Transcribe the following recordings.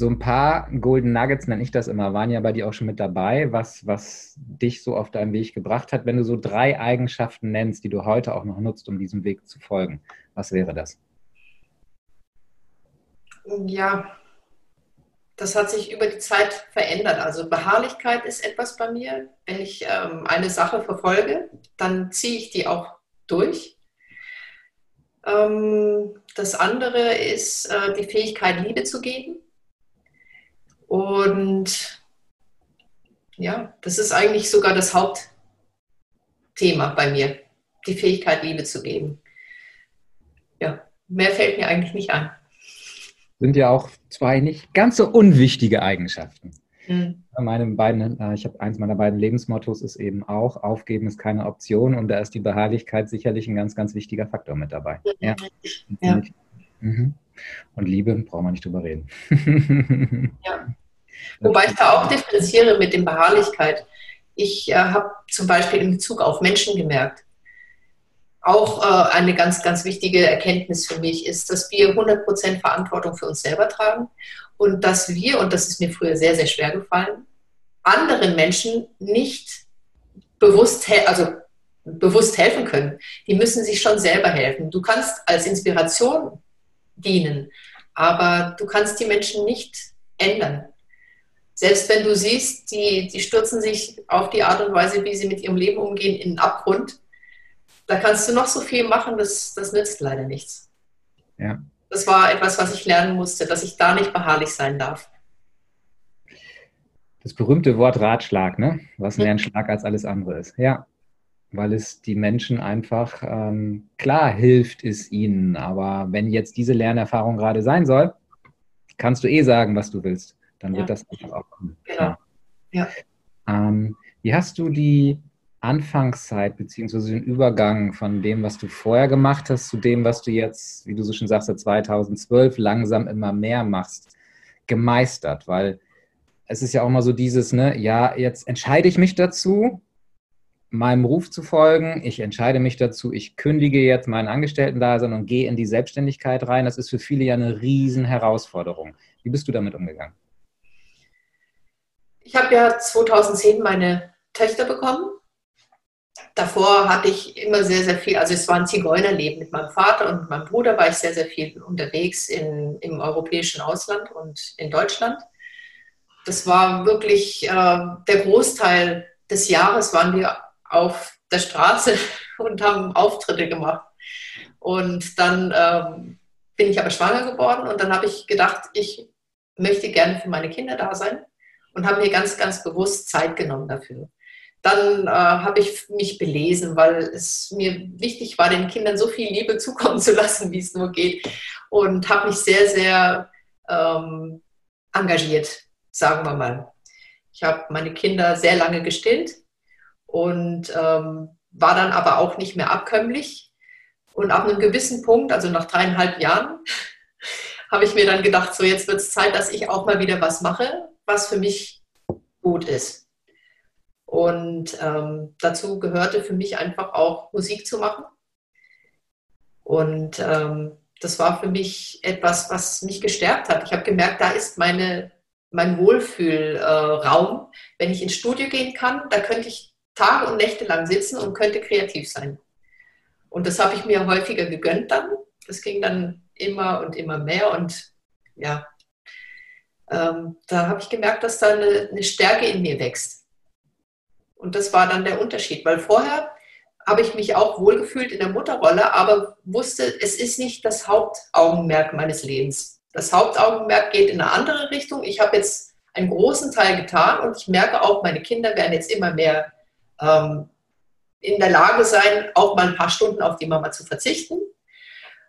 so ein paar Golden Nuggets, nenne ich das immer, waren ja bei dir auch schon mit dabei, was, was dich so auf deinem Weg gebracht hat. Wenn du so drei Eigenschaften nennst, die du heute auch noch nutzt, um diesem Weg zu folgen, was wäre das? Ja, das hat sich über die Zeit verändert. Also Beharrlichkeit ist etwas bei mir. Wenn ich ähm, eine Sache verfolge, dann ziehe ich die auch durch. Ähm, das andere ist äh, die Fähigkeit, Liebe zu geben. Und ja, das ist eigentlich sogar das Hauptthema bei mir, die Fähigkeit, Liebe zu geben. Ja, mehr fällt mir eigentlich nicht ein. Sind ja auch zwei nicht ganz so unwichtige Eigenschaften. Mhm. Meine beiden, äh, ich habe eins meiner beiden Lebensmottos ist eben auch, aufgeben ist keine Option und da ist die Beharrlichkeit sicherlich ein ganz, ganz wichtiger Faktor mit dabei. Ja. ja. Mhm. Und Liebe brauchen wir nicht drüber reden. ja. Wobei ich da auch differenziere mit dem Beharrlichkeit. Ich äh, habe zum Beispiel in Bezug auf Menschen gemerkt, auch äh, eine ganz, ganz wichtige Erkenntnis für mich ist, dass wir 100% Verantwortung für uns selber tragen und dass wir, und das ist mir früher sehr, sehr schwer gefallen, anderen Menschen nicht bewusst, also bewusst helfen können. Die müssen sich schon selber helfen. Du kannst als Inspiration dienen, aber du kannst die Menschen nicht ändern. Selbst wenn du siehst, die, die stürzen sich auf die Art und Weise, wie sie mit ihrem Leben umgehen, in den Abgrund, da kannst du noch so viel machen, das, das nützt leider nichts. Ja das war etwas, was ich lernen musste, dass ich da nicht beharrlich sein darf. Das berühmte Wort Ratschlag, ne? Was mehr ein Schlag als alles andere ist. Ja, weil es die Menschen einfach, ähm, klar hilft es ihnen, aber wenn jetzt diese Lernerfahrung gerade sein soll, kannst du eh sagen, was du willst. Dann wird ja. das einfach auch kommen. Genau. Ja. Ähm, wie hast du die Anfangszeit beziehungsweise den Übergang von dem, was du vorher gemacht hast, zu dem, was du jetzt, wie du so schon sagst, seit 2012 langsam immer mehr machst, gemeistert? Weil es ist ja auch mal so dieses, ne, ja, jetzt entscheide ich mich dazu, meinem Ruf zu folgen. Ich entscheide mich dazu, ich kündige jetzt meinen Angestellten-Dasein und gehe in die Selbstständigkeit rein. Das ist für viele ja eine riesen Herausforderung. Wie bist du damit umgegangen? Ich habe ja 2010 meine Töchter bekommen davor hatte ich immer sehr, sehr viel, also es war ein Zigeunerleben mit meinem Vater und meinem Bruder war ich sehr, sehr viel unterwegs in, im europäischen Ausland und in Deutschland. Das war wirklich äh, der Großteil des Jahres waren wir auf der Straße und haben Auftritte gemacht. Und dann ähm, bin ich aber schwanger geworden und dann habe ich gedacht, ich möchte gerne für meine Kinder da sein und habe mir ganz, ganz bewusst Zeit genommen dafür. Dann äh, habe ich mich belesen, weil es mir wichtig war, den Kindern so viel Liebe zukommen zu lassen, wie es nur geht. Und habe mich sehr, sehr ähm, engagiert, sagen wir mal. Ich habe meine Kinder sehr lange gestillt und ähm, war dann aber auch nicht mehr abkömmlich. Und ab einem gewissen Punkt, also nach dreieinhalb Jahren, habe ich mir dann gedacht, so jetzt wird es Zeit, dass ich auch mal wieder was mache, was für mich gut ist. Und ähm, dazu gehörte für mich einfach auch Musik zu machen. Und ähm, das war für mich etwas, was mich gestärkt hat. Ich habe gemerkt, da ist meine, mein Wohlfühlraum. Äh, Wenn ich ins Studio gehen kann, da könnte ich Tage und Nächte lang sitzen und könnte kreativ sein. Und das habe ich mir häufiger gegönnt dann. Das ging dann immer und immer mehr. Und ja, ähm, da habe ich gemerkt, dass da eine, eine Stärke in mir wächst. Und das war dann der Unterschied, weil vorher habe ich mich auch wohlgefühlt in der Mutterrolle, aber wusste, es ist nicht das Hauptaugenmerk meines Lebens. Das Hauptaugenmerk geht in eine andere Richtung. Ich habe jetzt einen großen Teil getan und ich merke auch, meine Kinder werden jetzt immer mehr ähm, in der Lage sein, auch mal ein paar Stunden auf die Mama zu verzichten.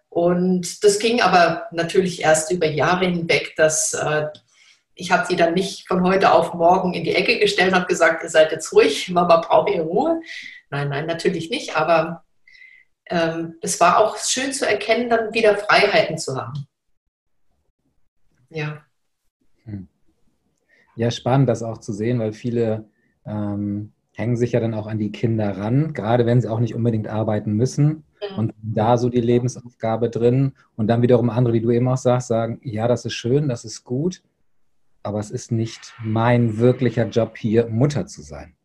Und das ging aber natürlich erst über Jahre hinweg, dass äh, ich habe sie dann nicht von heute auf morgen in die Ecke gestellt und habe gesagt, ihr seid jetzt ruhig, Mama braucht ihre Ruhe. Nein, nein, natürlich nicht. Aber ähm, es war auch schön zu erkennen, dann wieder Freiheiten zu haben. Ja. Hm. Ja, spannend, das auch zu sehen, weil viele ähm, hängen sich ja dann auch an die Kinder ran, gerade wenn sie auch nicht unbedingt arbeiten müssen. Mhm. Und da so die Lebensaufgabe drin. Und dann wiederum andere, wie du eben auch sagst, sagen, ja, das ist schön, das ist gut aber es ist nicht mein wirklicher Job hier, Mutter zu sein.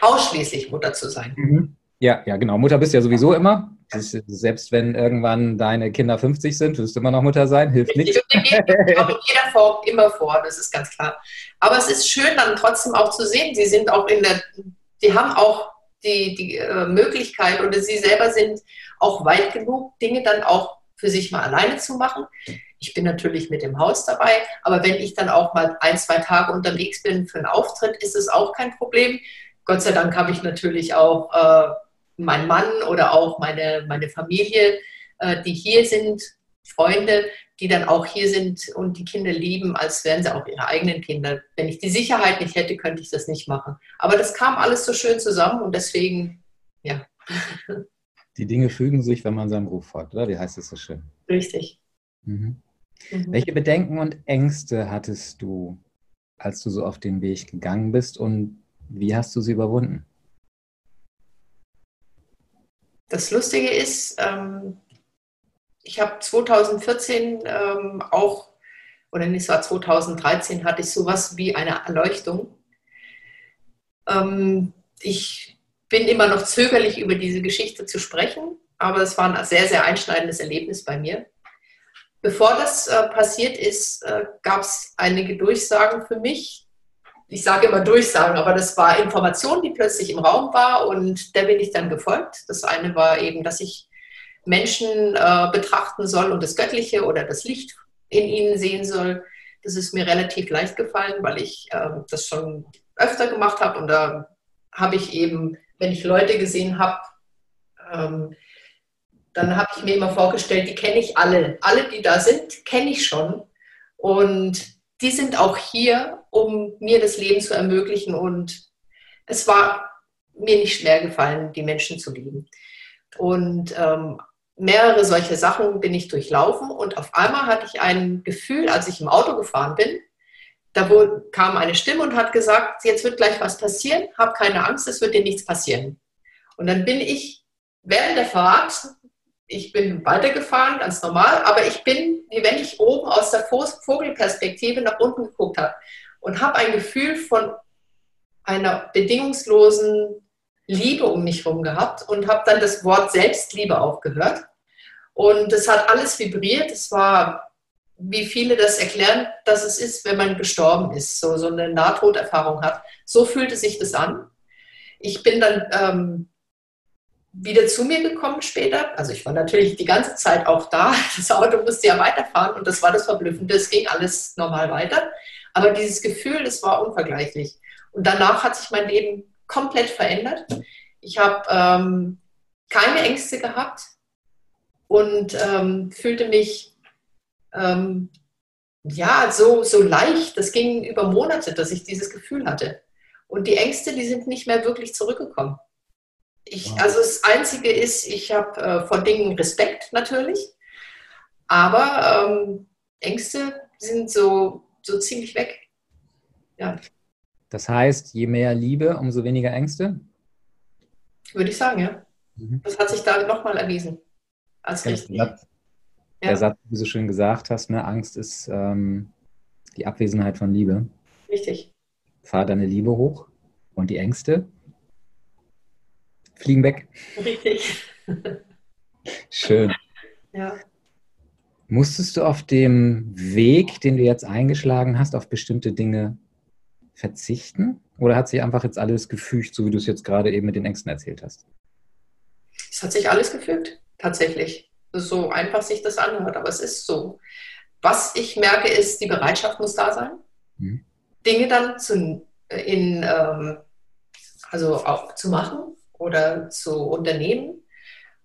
Ausschließlich Mutter zu sein. Mhm. Ja, ja, genau. Mutter bist ja sowieso immer. Ist, selbst wenn irgendwann deine Kinder 50 sind, wirst du immer noch Mutter sein, hilft nicht. Geht in jeder Form immer vor, das ist ganz klar. Aber es ist schön dann trotzdem auch zu sehen, sie sind auch in der, die haben auch die, die äh, Möglichkeit oder sie selber sind auch weit genug, Dinge dann auch für sich mal alleine zu machen. Ich bin natürlich mit dem Haus dabei, aber wenn ich dann auch mal ein, zwei Tage unterwegs bin für einen Auftritt, ist es auch kein Problem. Gott sei Dank habe ich natürlich auch äh, meinen Mann oder auch meine, meine Familie, äh, die hier sind, Freunde, die dann auch hier sind und die Kinder lieben, als wären sie auch ihre eigenen Kinder. Wenn ich die Sicherheit nicht hätte, könnte ich das nicht machen. Aber das kam alles so schön zusammen und deswegen, ja. Die Dinge fügen sich, wenn man seinem Ruf folgt, oder? Wie heißt es so schön? Richtig. Mhm. Mhm. Welche Bedenken und Ängste hattest du, als du so auf den Weg gegangen bist und wie hast du sie überwunden? Das Lustige ist, ähm, ich habe 2014 ähm, auch, oder nicht, es war 2013, hatte ich sowas wie eine Erleuchtung. Ähm, ich bin immer noch zögerlich, über diese Geschichte zu sprechen, aber es war ein sehr, sehr einschneidendes Erlebnis bei mir. Bevor das äh, passiert ist, äh, gab es einige Durchsagen für mich, ich sage immer Durchsagen, aber das war Information, die plötzlich im Raum war und der bin ich dann gefolgt. Das eine war eben, dass ich Menschen äh, betrachten soll und das Göttliche oder das Licht in ihnen sehen soll. Das ist mir relativ leicht gefallen, weil ich äh, das schon öfter gemacht habe und da habe ich eben, wenn ich Leute gesehen habe, ähm, dann habe ich mir immer vorgestellt, die kenne ich alle. Alle, die da sind, kenne ich schon. Und die sind auch hier, um mir das Leben zu ermöglichen. Und es war mir nicht schwer gefallen, die Menschen zu lieben. Und ähm, mehrere solche Sachen bin ich durchlaufen und auf einmal hatte ich ein Gefühl, als ich im Auto gefahren bin, da kam eine Stimme und hat gesagt, jetzt wird gleich was passieren, hab keine Angst, es wird dir nichts passieren. Und dann bin ich während der Fahrt ich bin weitergefahren, ganz normal, aber ich bin, wie wenn ich oben aus der Vogelperspektive nach unten geguckt habe und habe ein Gefühl von einer bedingungslosen Liebe um mich herum gehabt und habe dann das Wort Selbstliebe auch gehört. Und es hat alles vibriert. Es war, wie viele das erklären, dass es ist, wenn man gestorben ist, so, so eine Nahtoderfahrung hat. So fühlte sich das an. Ich bin dann ähm, wieder zu mir gekommen später. Also ich war natürlich die ganze Zeit auch da. Das Auto musste ja weiterfahren und das war das Verblüffende. Es ging alles normal weiter. Aber dieses Gefühl, das war unvergleichlich. Und danach hat sich mein Leben komplett verändert. Ich habe ähm, keine Ängste gehabt und ähm, fühlte mich ähm, ja so, so leicht. Das ging über Monate, dass ich dieses Gefühl hatte. Und die Ängste, die sind nicht mehr wirklich zurückgekommen. Ich, also das Einzige ist, ich habe äh, vor Dingen Respekt natürlich, aber ähm, Ängste sind so, so ziemlich weg. Ja. Das heißt, je mehr Liebe, umso weniger Ängste? Würde ich sagen, ja. Mhm. Das hat sich da nochmal erwiesen. Als richtig. Der Satz, ja. der Satz, wie du so schön gesagt hast, ne? Angst ist ähm, die Abwesenheit von Liebe. Richtig. Fahr deine Liebe hoch und die Ängste fliegen weg. Richtig. Schön. Ja. Musstest du auf dem Weg, den du jetzt eingeschlagen hast, auf bestimmte Dinge verzichten? Oder hat sich einfach jetzt alles gefügt, so wie du es jetzt gerade eben mit den Ängsten erzählt hast? Es hat sich alles gefügt, tatsächlich. So einfach sich das anhört, aber es ist so. Was ich merke, ist, die Bereitschaft muss da sein, mhm. Dinge dann zu, in, ähm, also auch zu machen, oder zu unternehmen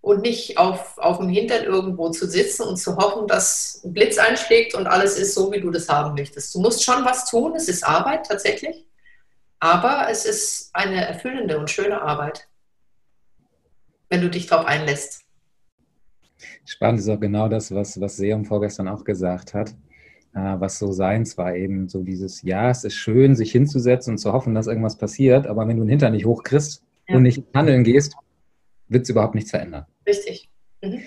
und nicht auf, auf dem Hintern irgendwo zu sitzen und zu hoffen, dass ein Blitz einschlägt und alles ist so, wie du das haben möchtest. Du musst schon was tun, es ist Arbeit tatsächlich, aber es ist eine erfüllende und schöne Arbeit, wenn du dich darauf einlässt. Spannend ist auch genau das, was, was Seum vorgestern auch gesagt hat, äh, was so seins war, eben so dieses, ja, es ist schön, sich hinzusetzen und zu hoffen, dass irgendwas passiert, aber wenn du den Hintern nicht hochkriegst, ja. und nicht handeln gehst, wird es überhaupt nichts verändern. Richtig. Mhm.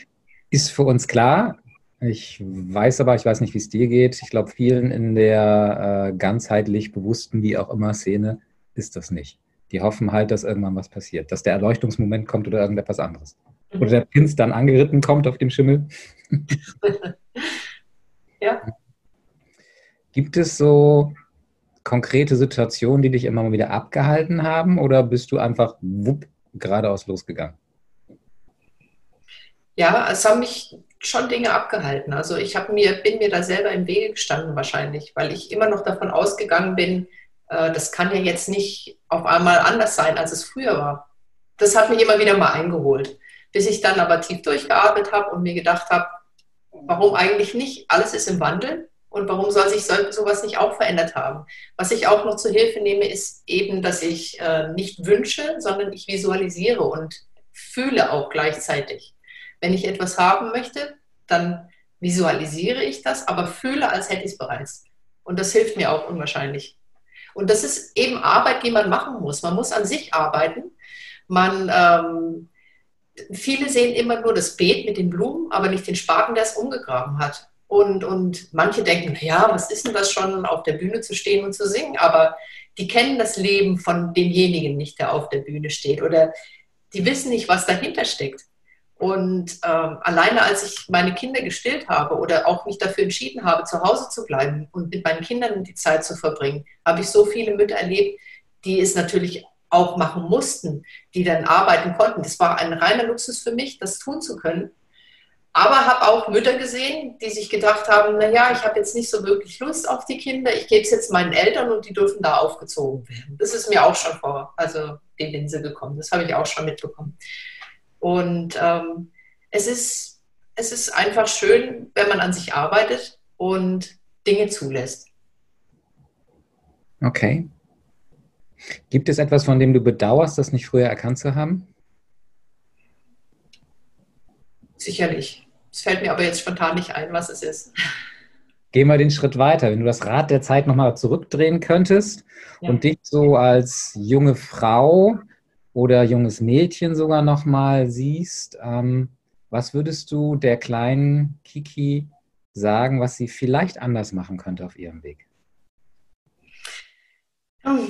Ist für uns klar, Ich weiß aber, ich weiß nicht, wie es dir geht. Ich glaube, vielen in der äh, ganzheitlich bewussten, wie auch immer, Szene ist das nicht. Die hoffen halt, dass irgendwann was passiert, dass der Erleuchtungsmoment kommt oder irgendetwas anderes. Mhm. Oder der Prinz dann angeritten kommt auf dem Schimmel. ja. Gibt es so konkrete Situationen, die dich immer mal wieder abgehalten haben oder bist du einfach wupp geradeaus losgegangen? Ja, es haben mich schon Dinge abgehalten. Also ich mir, bin mir da selber im Wege gestanden wahrscheinlich, weil ich immer noch davon ausgegangen bin, äh, das kann ja jetzt nicht auf einmal anders sein, als es früher war. Das hat mich immer wieder mal eingeholt, bis ich dann aber tief durchgeatmet habe und mir gedacht habe, warum eigentlich nicht? Alles ist im Wandel und warum soll sich so, sowas nicht auch verändert haben? Was ich auch noch zur Hilfe nehme, ist eben, dass ich äh, nicht wünsche, sondern ich visualisiere und fühle auch gleichzeitig. Wenn ich etwas haben möchte, dann visualisiere ich das, aber fühle, als hätte ich es bereits. Und das hilft mir auch unwahrscheinlich. Und das ist eben Arbeit, die man machen muss. Man muss an sich arbeiten. Man, ähm, viele sehen immer nur das Beet mit den Blumen, aber nicht den Spaten, der es umgegraben hat. Und, und manche denken, ja, was ist denn das schon, auf der Bühne zu stehen und zu singen? Aber die kennen das Leben von demjenigen nicht, der auf der Bühne steht. Oder die wissen nicht, was dahinter steckt. Und ähm, alleine als ich meine Kinder gestillt habe oder auch mich dafür entschieden habe, zu Hause zu bleiben und mit meinen Kindern die Zeit zu verbringen, habe ich so viele Mütter erlebt, die es natürlich auch machen mussten, die dann arbeiten konnten. Das war ein reiner Luxus für mich, das tun zu können. Aber habe auch Mütter gesehen, die sich gedacht haben, naja, ich habe jetzt nicht so wirklich Lust auf die Kinder, ich gebe es jetzt meinen Eltern und die dürfen da aufgezogen werden. Das ist mir auch schon vor, also die Linse gekommen. Das habe ich auch schon mitbekommen. Und ähm, es, ist, es ist einfach schön, wenn man an sich arbeitet und Dinge zulässt. Okay. Gibt es etwas, von dem du bedauerst, das nicht früher erkannt zu haben? Sicherlich. Es fällt mir aber jetzt spontan nicht ein, was es ist. Gehen wir den Schritt weiter. Wenn du das Rad der Zeit nochmal zurückdrehen könntest ja. und dich so als junge Frau oder junges Mädchen sogar nochmal siehst, ähm, was würdest du der kleinen Kiki sagen, was sie vielleicht anders machen könnte auf ihrem Weg?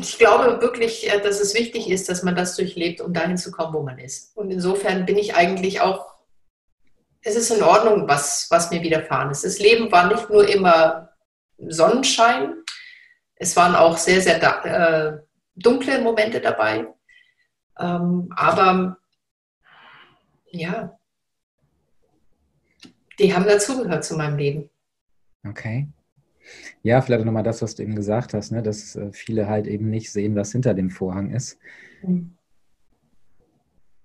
Ich glaube wirklich, äh, dass es wichtig ist, dass man das durchlebt, um dahin zu kommen, wo man ist. Und insofern bin ich eigentlich auch es ist in Ordnung, was, was mir widerfahren ist. Das Leben war nicht nur immer Sonnenschein, es waren auch sehr, sehr äh, dunkle Momente dabei. Ähm, aber ja, die haben dazugehört zu meinem Leben. Okay. Ja, vielleicht nochmal das, was du eben gesagt hast, ne? dass äh, viele halt eben nicht sehen, was hinter dem Vorhang ist. Mhm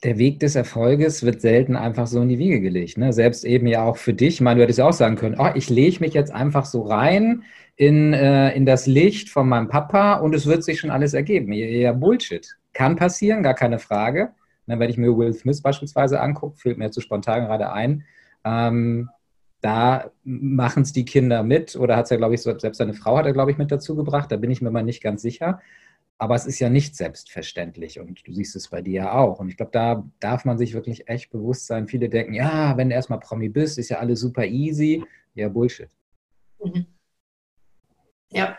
der Weg des Erfolges wird selten einfach so in die Wiege gelegt. Ne? Selbst eben ja auch für dich. Ich meine, du hättest ja auch sagen können, oh, ich lege mich jetzt einfach so rein in, äh, in das Licht von meinem Papa und es wird sich schon alles ergeben. Ja, Bullshit. Kann passieren, gar keine Frage. Ne, wenn ich mir Will Smith beispielsweise angucke, fällt mir zu spontan gerade ein. Ähm, da machen es die Kinder mit oder hat es ja, glaube ich, selbst seine Frau hat er, glaube ich, mit dazu gebracht. Da bin ich mir mal nicht ganz sicher. Aber es ist ja nicht selbstverständlich und du siehst es bei dir ja auch. Und ich glaube, da darf man sich wirklich echt bewusst sein. Viele denken, ja, wenn du erstmal Promi bist, ist ja alles super easy. Ja, Bullshit. Mhm. Ja.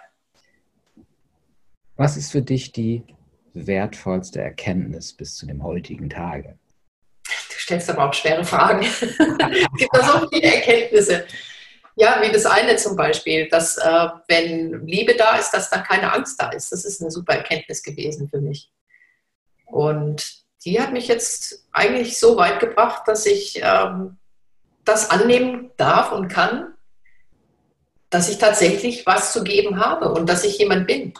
Was ist für dich die wertvollste Erkenntnis bis zu dem heutigen Tage? Du stellst aber auch schwere Fragen. es gibt da so viele Erkenntnisse. Ja, wie das eine zum Beispiel, dass äh, wenn Liebe da ist, dass dann keine Angst da ist. Das ist eine super Erkenntnis gewesen für mich. Und die hat mich jetzt eigentlich so weit gebracht, dass ich ähm, das annehmen darf und kann, dass ich tatsächlich was zu geben habe und dass ich jemand bin.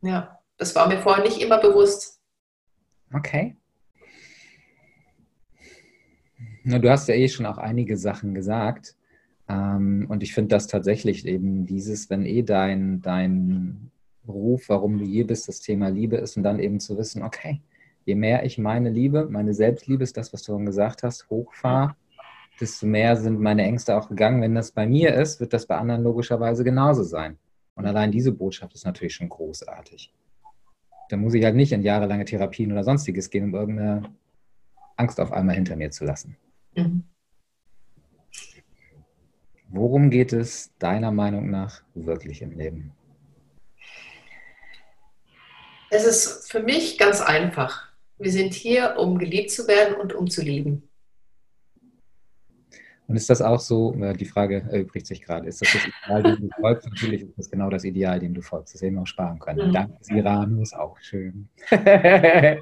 Ja, das war mir vorher nicht immer bewusst. Okay. Na, du hast ja eh schon auch einige Sachen gesagt. Ähm, und ich finde das tatsächlich eben dieses, wenn eh dein, dein Ruf, warum du hier bist, das Thema Liebe ist und dann eben zu wissen, okay, je mehr ich meine Liebe, meine Selbstliebe ist das, was du schon gesagt hast, hochfahre, desto mehr sind meine Ängste auch gegangen. Wenn das bei mir ist, wird das bei anderen logischerweise genauso sein. Und allein diese Botschaft ist natürlich schon großartig. Da muss ich halt nicht in jahrelange Therapien oder sonstiges gehen, um irgendeine Angst auf einmal hinter mir zu lassen. Mhm. Worum geht es deiner Meinung nach wirklich im Leben? Es ist für mich ganz einfach. Wir sind hier, um geliebt zu werden und um zu lieben. Und ist das auch so, äh, die Frage erübrigt sich gerade, ist das das Ideal, dem du folgst? Natürlich ist das genau das Ideal, dem du folgst. Das hätten wir auch sparen können. Mhm. Danke, Siranus, auch schön.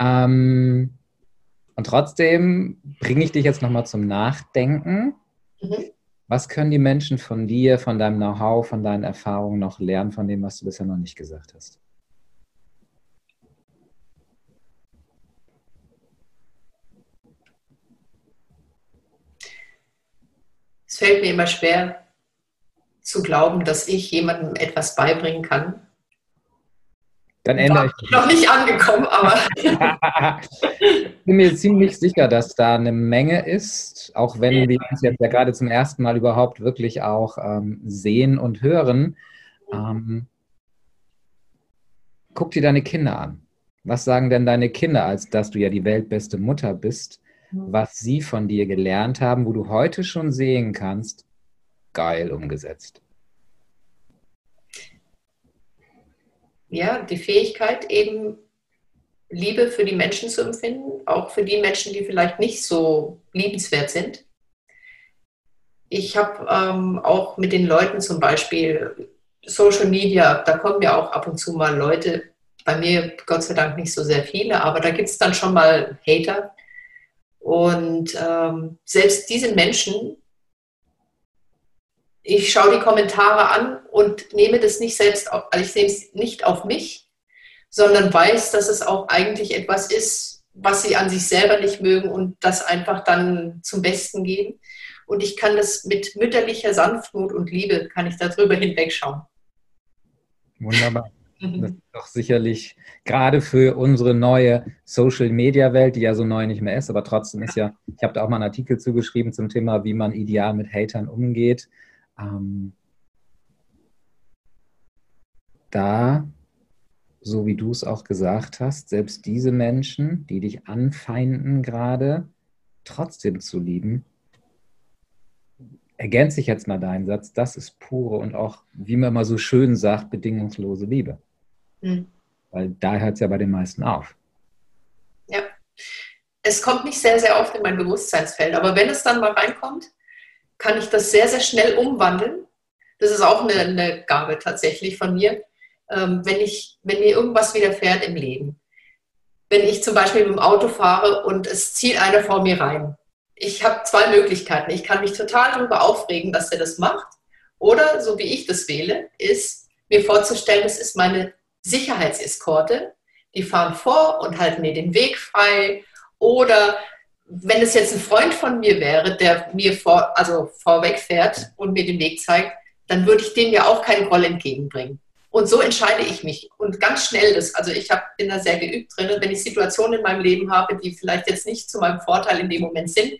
ähm, und trotzdem bringe ich dich jetzt nochmal zum Nachdenken. Mhm. Was können die Menschen von dir, von deinem Know-how, von deinen Erfahrungen noch lernen, von dem, was du bisher noch nicht gesagt hast? fällt mir immer schwer zu glauben, dass ich jemandem etwas beibringen kann. Dann ändere ich. Bin noch nicht angekommen, aber. ich bin mir ziemlich sicher, dass da eine Menge ist, auch wenn wir uns jetzt ja gerade zum ersten Mal überhaupt wirklich auch ähm, sehen und hören. Ähm, guck dir deine Kinder an. Was sagen denn deine Kinder, als dass du ja die weltbeste Mutter bist? was sie von dir gelernt haben, wo du heute schon sehen kannst, geil umgesetzt? Ja, die Fähigkeit eben Liebe für die Menschen zu empfinden, auch für die Menschen, die vielleicht nicht so liebenswert sind. Ich habe ähm, auch mit den Leuten zum Beispiel Social Media, da kommen ja auch ab und zu mal Leute, bei mir Gott sei Dank nicht so sehr viele, aber da gibt es dann schon mal Hater, und ähm, selbst diese Menschen, ich schaue die Kommentare an und nehme das nicht selbst auf, also ich nehme es nicht auf mich, sondern weiß, dass es auch eigentlich etwas ist, was sie an sich selber nicht mögen und das einfach dann zum Besten geben. Und ich kann das mit mütterlicher Sanftmut und Liebe, kann ich darüber hinwegschauen. Wunderbar. Das ist doch sicherlich gerade für unsere neue Social-Media-Welt, die ja so neu nicht mehr ist, aber trotzdem ist ja, ich habe da auch mal einen Artikel zugeschrieben zum Thema, wie man ideal mit Hatern umgeht. Ähm, da, so wie du es auch gesagt hast, selbst diese Menschen, die dich anfeinden gerade, trotzdem zu lieben, ergänze ich jetzt mal deinen Satz, das ist pure und auch, wie man immer so schön sagt, bedingungslose Liebe. Mhm. Weil da hört es ja bei den meisten auf. Ja. Es kommt nicht sehr, sehr oft in mein Bewusstseinsfeld, aber wenn es dann mal reinkommt, kann ich das sehr, sehr schnell umwandeln. Das ist auch eine, eine Gabe tatsächlich von mir. Ähm, wenn, ich, wenn mir irgendwas widerfährt im Leben. Wenn ich zum Beispiel mit dem Auto fahre und es zieht einer vor mir rein. Ich habe zwei Möglichkeiten. Ich kann mich total darüber aufregen, dass er das macht. Oder, so wie ich das wähle, ist mir vorzustellen, das ist meine Sicherheitseskorte, die fahren vor und halten mir den Weg frei. Oder wenn es jetzt ein Freund von mir wäre, der mir vor, also vorweg fährt und mir den Weg zeigt, dann würde ich dem ja auch keinen Groll entgegenbringen. Und so entscheide ich mich. Und ganz schnell das, also ich hab, bin da sehr geübt drin, wenn ich Situationen in meinem Leben habe, die vielleicht jetzt nicht zu meinem Vorteil in dem Moment sind,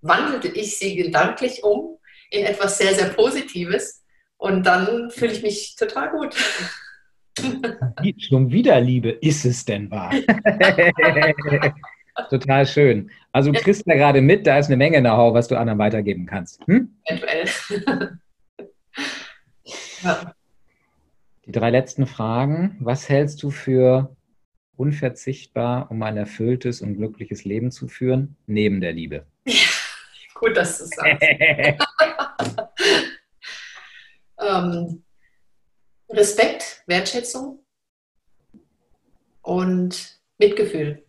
wandelte ich sie gedanklich um in etwas sehr, sehr Positives. Und dann fühle ich mich total gut. Schon wieder Liebe, ist es denn wahr? Total schön. Also du kriegst da gerade mit, da ist eine Menge Know-how, was du anderen weitergeben kannst. Hm? Eventuell. ja. Die drei letzten Fragen. Was hältst du für unverzichtbar, um ein erfülltes und glückliches Leben zu führen, neben der Liebe? Gut, dass du es sagst. ähm, Respekt, Wertschätzung und Mitgefühl.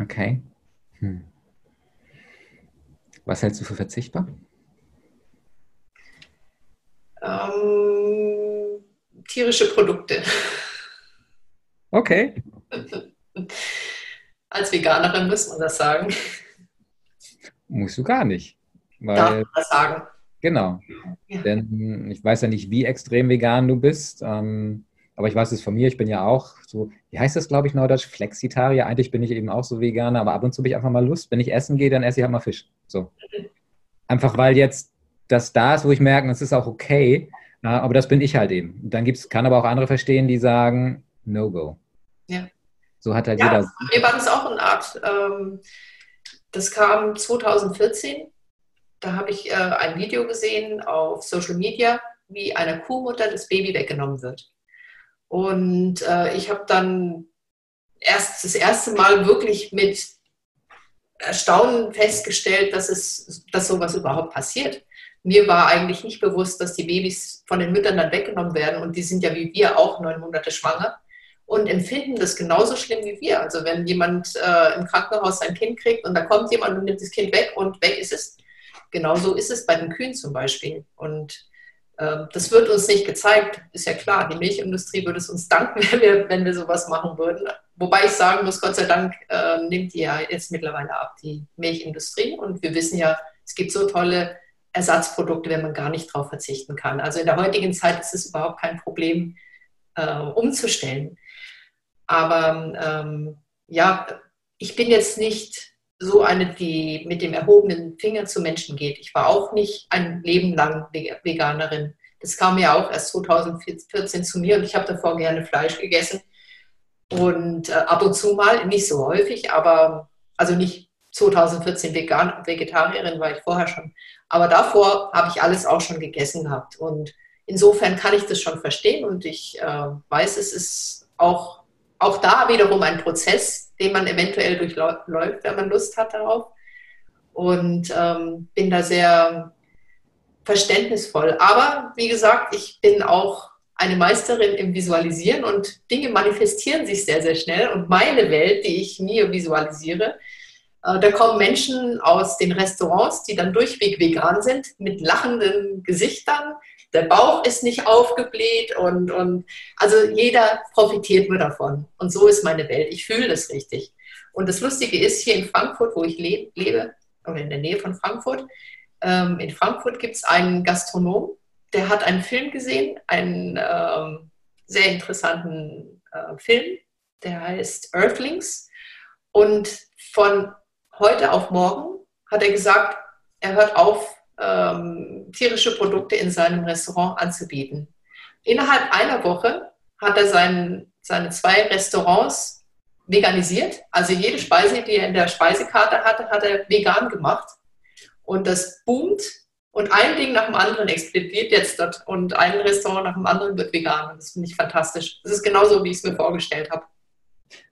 Okay. Hm. Was hältst du für verzichtbar? Ähm, tierische Produkte. Okay. Als Veganerin muss man das sagen. Musst du gar nicht. Weil, Darf man das sagen? Genau. Ja. Denn ich weiß ja nicht, wie extrem vegan du bist. Ähm, aber ich weiß es von mir, ich bin ja auch so, wie heißt das, glaube ich, neudeutsch? Flexitarier. Eigentlich bin ich eben auch so Veganer, aber ab und zu habe ich einfach mal Lust. Wenn ich essen gehe, dann esse ich halt mal Fisch. So. Einfach weil jetzt das da ist, wo ich merke, das ist auch okay. aber das bin ich halt eben. Dann gibt's, kann aber auch andere verstehen, die sagen, no go. Ja. So hat halt ja, jeder. Mir war das auch eine Art, ähm, das kam 2014 da habe ich äh, ein Video gesehen auf Social Media, wie einer Kuhmutter das Baby weggenommen wird. Und äh, ich habe dann erst das erste Mal wirklich mit Erstaunen festgestellt, dass, es, dass sowas überhaupt passiert. Mir war eigentlich nicht bewusst, dass die Babys von den Müttern dann weggenommen werden und die sind ja wie wir auch neun Monate schwanger und empfinden das genauso schlimm wie wir. Also wenn jemand äh, im Krankenhaus sein Kind kriegt und da kommt jemand und nimmt das Kind weg und weg ist es. Genauso ist es bei den Kühen zum Beispiel. Und das wird uns nicht gezeigt, ist ja klar. Die Milchindustrie würde es uns danken, wenn wir, wenn wir sowas machen würden. Wobei ich sagen muss, Gott sei Dank äh, nimmt die ja jetzt mittlerweile ab, die Milchindustrie. Und wir wissen ja, es gibt so tolle Ersatzprodukte, wenn man gar nicht darauf verzichten kann. Also in der heutigen Zeit ist es überhaupt kein Problem, äh, umzustellen. Aber ähm, ja, ich bin jetzt nicht so eine, die mit dem erhobenen Finger zu Menschen geht. Ich war auch nicht ein Leben lang Veganerin. Das kam ja auch erst 2014 zu mir und ich habe davor gerne Fleisch gegessen. Und äh, ab und zu mal, nicht so häufig, aber also nicht 2014 vegan, Vegetarierin war ich vorher schon. Aber davor habe ich alles auch schon gegessen gehabt. Und insofern kann ich das schon verstehen und ich äh, weiß, es ist auch auch da wiederum ein Prozess, den man eventuell durchläuft, wenn man Lust hat darauf. Und ähm, bin da sehr verständnisvoll. Aber wie gesagt, ich bin auch eine Meisterin im Visualisieren und Dinge manifestieren sich sehr, sehr schnell. Und meine Welt, die ich mir visualisiere, äh, da kommen Menschen aus den Restaurants, die dann durchweg vegan sind, mit lachenden Gesichtern, der Bauch ist nicht aufgebläht und, und also jeder profitiert nur davon. Und so ist meine Welt. Ich fühle das richtig. Und das Lustige ist, hier in Frankfurt, wo ich le lebe, oder in der Nähe von Frankfurt, ähm, in Frankfurt gibt es einen Gastronom, der hat einen Film gesehen, einen ähm, sehr interessanten äh, Film, der heißt Earthlings. Und von heute auf morgen hat er gesagt, er hört auf, ähm, tierische Produkte in seinem Restaurant anzubieten. Innerhalb einer Woche hat er sein, seine zwei Restaurants veganisiert. Also jede Speise, die er in der Speisekarte hatte, hat er vegan gemacht. Und das boomt und ein Ding nach dem anderen explodiert jetzt dort und ein Restaurant nach dem anderen wird vegan. Das finde ich fantastisch. Das ist genauso, wie ich es mir vorgestellt habe.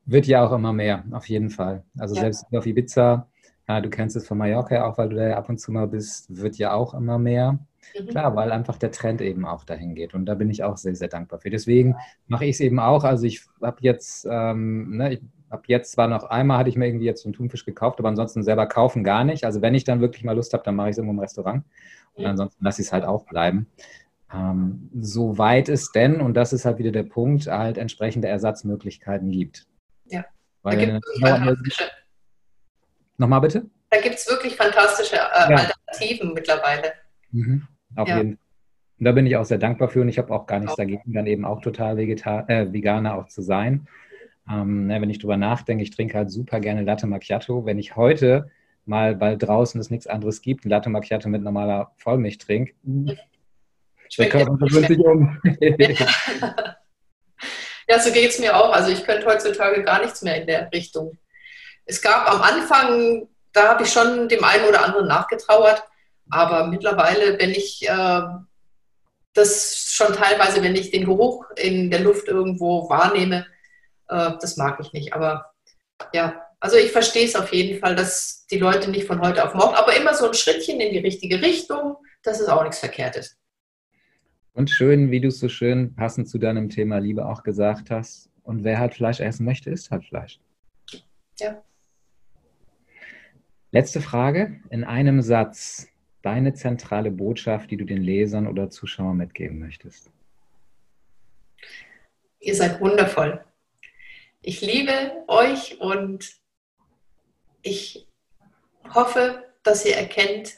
Wird ja auch immer mehr, auf jeden Fall. Also ja. selbst auf Ibiza ja, du kennst es von Mallorca auch, weil du da ja ab und zu mal bist, wird ja auch immer mehr. Mhm. Klar, weil einfach der Trend eben auch dahin geht. Und da bin ich auch sehr, sehr dankbar für. Deswegen mache ich es eben auch. Also ich habe jetzt, ähm, ne, ich habe jetzt zwar noch einmal, hatte ich mir irgendwie jetzt so einen Thunfisch gekauft, aber ansonsten selber kaufen gar nicht. Also wenn ich dann wirklich mal Lust habe, dann mache ich es irgendwo im Restaurant. Und mhm. ansonsten lasse ich es halt auch bleiben. Ähm, soweit es denn, und das ist halt wieder der Punkt, halt entsprechende Ersatzmöglichkeiten gibt. Ja. Weil da gibt es Nochmal bitte? Da gibt es wirklich fantastische äh, ja. Alternativen mittlerweile. Mhm, auf ja. jeden Fall. Und da bin ich auch sehr dankbar für und ich habe auch gar nichts auch. dagegen, dann eben auch total Vegetar äh, Veganer auch zu sein. Ähm, ne, wenn ich drüber nachdenke, ich trinke halt super gerne Latte Macchiato. Wenn ich heute mal, weil draußen es nichts anderes gibt, ein Latte Macchiato mit normaler Vollmilch trinke, mhm. der Körper gewöhnt sich um. ja, so geht es mir auch. Also ich könnte heutzutage gar nichts mehr in der Richtung es gab am Anfang, da habe ich schon dem einen oder anderen nachgetrauert, aber mittlerweile, wenn ich äh, das schon teilweise, wenn ich den Geruch in der Luft irgendwo wahrnehme, äh, das mag ich nicht. Aber ja, also ich verstehe es auf jeden Fall, dass die Leute nicht von heute auf morgen, aber immer so ein Schrittchen in die richtige Richtung, das ist auch nichts Verkehrtes. Und schön, wie du es so schön passend zu deinem Thema Liebe auch gesagt hast. Und wer halt Fleisch essen möchte, isst halt Fleisch. Ja. Letzte Frage. In einem Satz deine zentrale Botschaft, die du den Lesern oder Zuschauern mitgeben möchtest. Ihr seid wundervoll. Ich liebe euch und ich hoffe, dass ihr erkennt,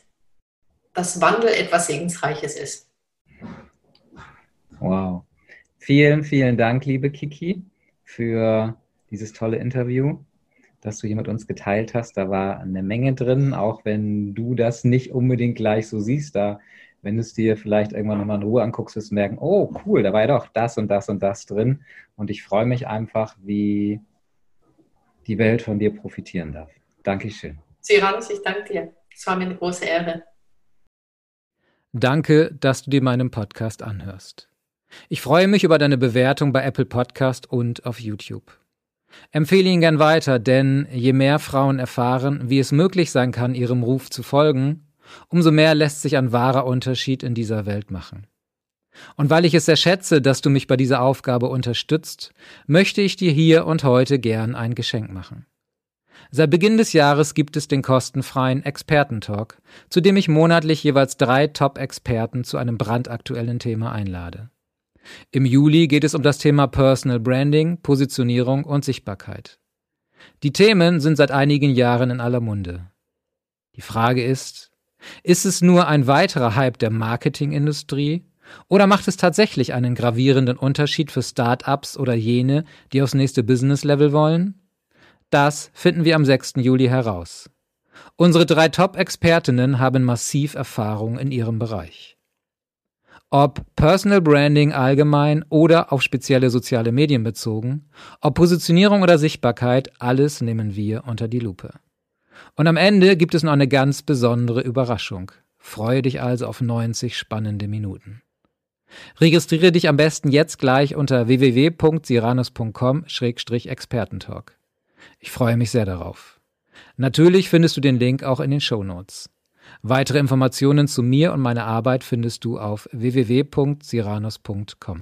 dass Wandel etwas Segensreiches ist. Wow. Vielen, vielen Dank, liebe Kiki, für dieses tolle Interview das du hier mit uns geteilt hast. Da war eine Menge drin, auch wenn du das nicht unbedingt gleich so siehst. Da, wenn du es dir vielleicht irgendwann nochmal in Ruhe anguckst, wirst du merken, oh cool, da war ja doch das und das und das drin. Und ich freue mich einfach, wie die Welt von dir profitieren darf. Dankeschön. Siranus, ich danke dir. Es war mir eine große Ehre. Danke, dass du dir meinen Podcast anhörst. Ich freue mich über deine Bewertung bei Apple Podcast und auf YouTube. Empfehle ihn gern weiter, denn je mehr Frauen erfahren, wie es möglich sein kann, ihrem Ruf zu folgen, umso mehr lässt sich ein wahrer Unterschied in dieser Welt machen. Und weil ich es sehr schätze, dass du mich bei dieser Aufgabe unterstützt, möchte ich dir hier und heute gern ein Geschenk machen. Seit Beginn des Jahres gibt es den kostenfreien Expertentalk, zu dem ich monatlich jeweils drei Top-Experten zu einem brandaktuellen Thema einlade. Im Juli geht es um das Thema Personal Branding, Positionierung und Sichtbarkeit. Die Themen sind seit einigen Jahren in aller Munde. Die Frage ist, ist es nur ein weiterer Hype der Marketingindustrie oder macht es tatsächlich einen gravierenden Unterschied für Start-ups oder jene, die aufs nächste Business-Level wollen? Das finden wir am 6. Juli heraus. Unsere drei Top-Expertinnen haben massiv Erfahrung in ihrem Bereich. Ob Personal Branding allgemein oder auf spezielle soziale Medien bezogen, ob Positionierung oder Sichtbarkeit, alles nehmen wir unter die Lupe. Und am Ende gibt es noch eine ganz besondere Überraschung. Freue dich also auf 90 spannende Minuten. Registriere dich am besten jetzt gleich unter www.siranus.com-expertentalk. Ich freue mich sehr darauf. Natürlich findest du den Link auch in den Show Notes. Weitere Informationen zu mir und meiner Arbeit findest du auf www.siranos.com.